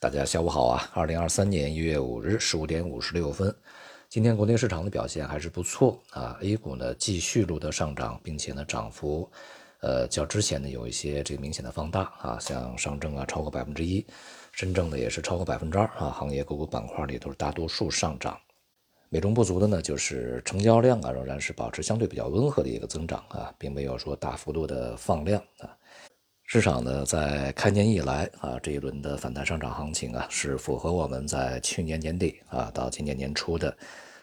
大家下午好啊！二零二三年一月五日十五点五十六分，今天国内市场的表现还是不错啊。A 股呢继续录得上涨，并且呢涨幅，呃较之前呢有一些这个明显的放大啊。像上证啊超过百分之一，深证呢也是超过百分之二啊。行业个股板块里都是大多数上涨。美中不足的呢就是成交量啊仍然是保持相对比较温和的一个增长啊，并没有说大幅度的放量啊。市场呢，在开年以来啊，这一轮的反弹上涨行情啊，是符合我们在去年年底啊到今年年初的，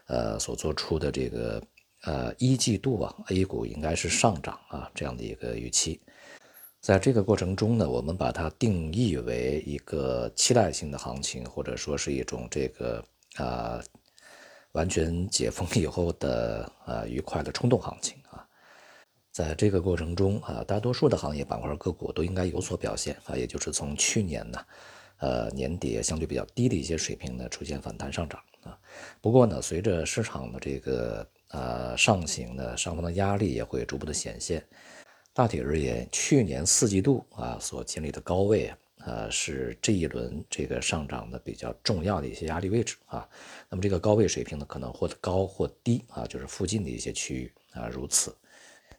呃所做出的这个呃一季度啊 A 股应该是上涨啊这样的一个预期。在这个过程中呢，我们把它定义为一个期待性的行情，或者说是一种这个啊完全解封以后的呃愉快的冲动行情。在这个过程中啊，大多数的行业板块个股都应该有所表现啊，也就是从去年呢，呃年底相对比较低的一些水平呢，出现反弹上涨啊。不过呢，随着市场的这个呃上行呢，上方的压力也会逐步的显现。大体而言，去年四季度啊所经历的高位啊，呃是这一轮这个上涨的比较重要的一些压力位置啊。那么这个高位水平呢，可能或高或低啊，就是附近的一些区域啊，如此。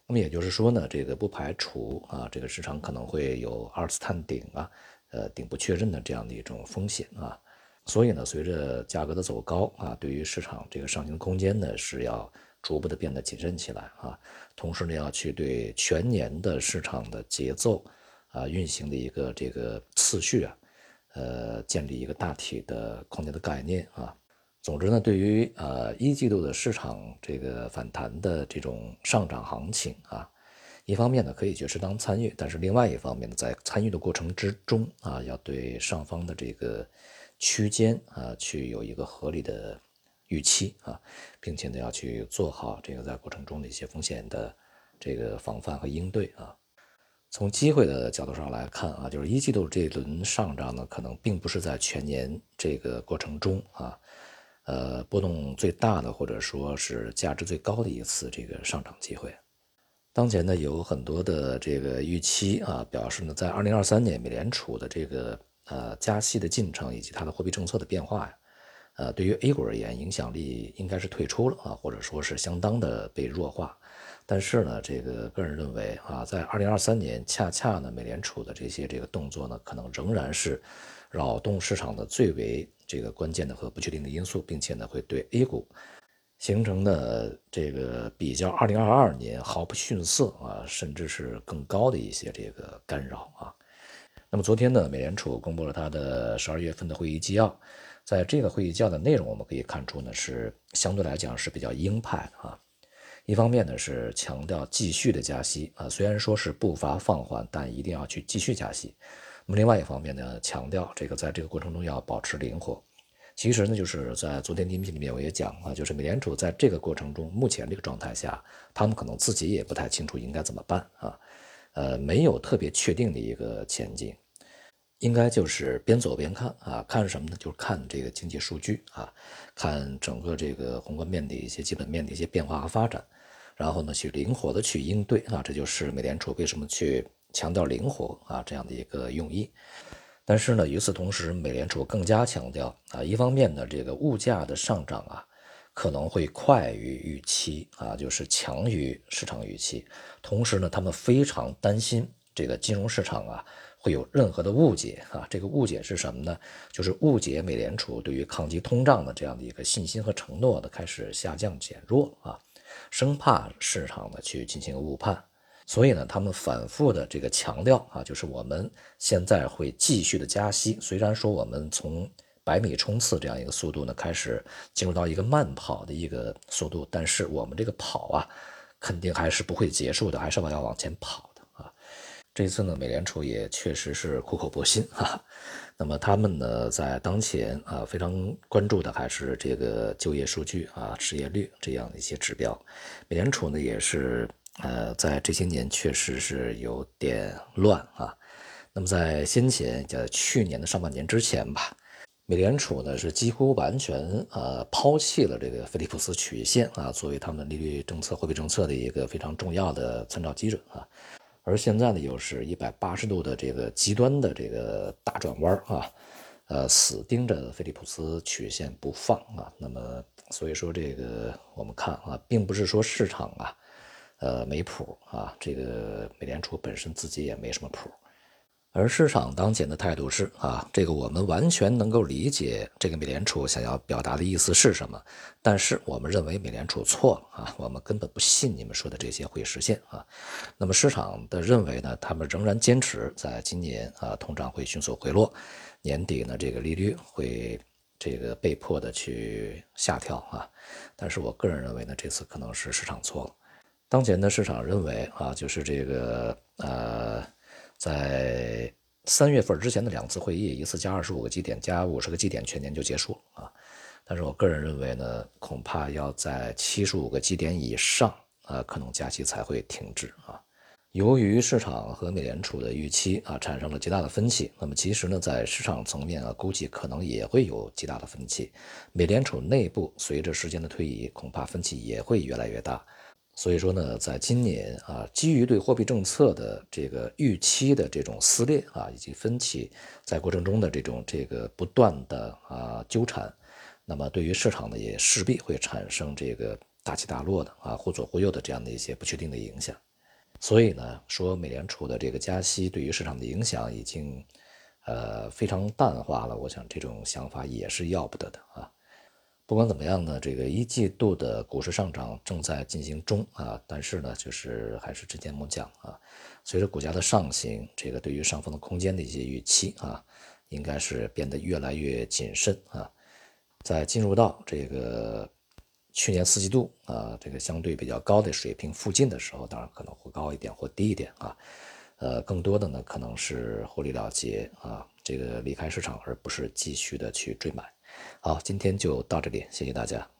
那么也就是说呢，这个不排除啊，这个市场可能会有二次探顶啊，呃，顶部确认的这样的一种风险啊。所以呢，随着价格的走高啊，对于市场这个上行空间呢，是要逐步的变得谨慎起来啊。同时呢，要去对全年的市场的节奏啊、运行的一个这个次序啊，呃，建立一个大体的空间的概念啊。总之呢，对于呃一季度的市场这个反弹的这种上涨行情啊，一方面呢可以去适当参与，但是另外一方面呢，在参与的过程之中啊，要对上方的这个区间啊去有一个合理的预期啊，并且呢要去做好这个在过程中的一些风险的这个防范和应对啊。从机会的角度上来看啊，就是一季度这一轮上涨呢，可能并不是在全年这个过程中啊。呃，波动最大的或者说是价值最高的一次这个上涨机会，当前呢有很多的这个预期啊，表示呢在二零二三年美联储的这个呃加息的进程以及它的货币政策的变化呀，呃，对于 A 股而言影响力应该是退出了啊，或者说是相当的被弱化。但是呢，这个个人认为啊，在二零二三年恰恰呢美联储的这些这个动作呢，可能仍然是扰动市场的最为。这个关键的和不确定的因素，并且呢会对 A 股形成的这个比较2022年毫不逊色啊，甚至是更高的一些这个干扰啊。那么昨天呢，美联储公布了它的十二月份的会议纪要，在这个会议纪要的内容，我们可以看出呢是相对来讲是比较鹰派的啊。一方面呢是强调继续的加息啊，虽然说是步伐放缓，但一定要去继续加息。那么另外一方面呢，强调这个在这个过程中要保持灵活。其实呢，就是在昨天音频里面我也讲啊，就是美联储在这个过程中，目前这个状态下，他们可能自己也不太清楚应该怎么办啊，呃，没有特别确定的一个前景，应该就是边走边看啊，看什么呢？就是看这个经济数据啊，看整个这个宏观面的一些基本面的一些变化和发展，然后呢，去灵活的去应对啊，这就是美联储为什么去。强调灵活啊，这样的一个用意。但是呢，与此同时，美联储更加强调啊，一方面呢，这个物价的上涨啊，可能会快于预期啊，就是强于市场预期。同时呢，他们非常担心这个金融市场啊会有任何的误解啊。这个误解是什么呢？就是误解美联储对于抗击通胀的这样的一个信心和承诺的开始下降减弱啊，生怕市场呢去进行误判。所以呢，他们反复的这个强调啊，就是我们现在会继续的加息。虽然说我们从百米冲刺这样一个速度呢，开始进入到一个慢跑的一个速度，但是我们这个跑啊，肯定还是不会结束的，还是要往前跑的啊。这一次呢，美联储也确实是苦口婆心啊。那么他们呢，在当前啊，非常关注的还是这个就业数据啊、失业率这样的一些指标。美联储呢，也是。呃，在这些年确实是有点乱啊。那么在先前，在去年的上半年之前吧，美联储呢是几乎完全呃抛弃了这个菲利普斯曲线啊，作为他们利率政策、货币政策的一个非常重要的参照基准啊。而现在呢，又是一百八十度的这个极端的这个大转弯啊。呃，死盯着菲利普斯曲线不放啊。那么，所以说这个我们看啊，并不是说市场啊，呃，没谱啊，这个美联储本身自己也没什么谱。而市场当前的态度是啊，这个我们完全能够理解这个美联储想要表达的意思是什么，但是我们认为美联储错了啊，我们根本不信你们说的这些会实现啊。那么市场的认为呢，他们仍然坚持在今年啊，通胀会迅速回落，年底呢，这个利率会这个被迫的去下调啊。但是我个人认为呢，这次可能是市场错了。当前的市场认为啊，就是这个呃。在三月份之前的两次会议，一次加二十五个基点，加五十个基点，全年就结束了啊。但是我个人认为呢，恐怕要在七十五个基点以上啊，可能加息才会停止啊。由于市场和美联储的预期啊产生了极大的分歧，那么其实呢，在市场层面啊，估计可能也会有极大的分歧。美联储内部随着时间的推移，恐怕分歧也会越来越大。所以说呢，在今年啊，基于对货币政策的这个预期的这种撕裂啊，以及分歧，在过程中的这种这个不断的啊纠缠，那么对于市场呢，也势必会产生这个大起大落的啊，忽左忽右的这样的一些不确定的影响。所以呢，说美联储的这个加息对于市场的影响已经呃非常淡化了，我想这种想法也是要不得的啊。不管怎么样呢，这个一季度的股市上涨正在进行中啊，但是呢，就是还是只见木匠啊。随着股价的上行，这个对于上方的空间的一些预期啊，应该是变得越来越谨慎啊。在进入到这个去年四季度啊，这个相对比较高的水平附近的时候，当然可能会高一点或低一点啊。呃，更多的呢，可能是获利了结啊，这个离开市场，而不是继续的去追买。好，今天就到这里，谢谢大家。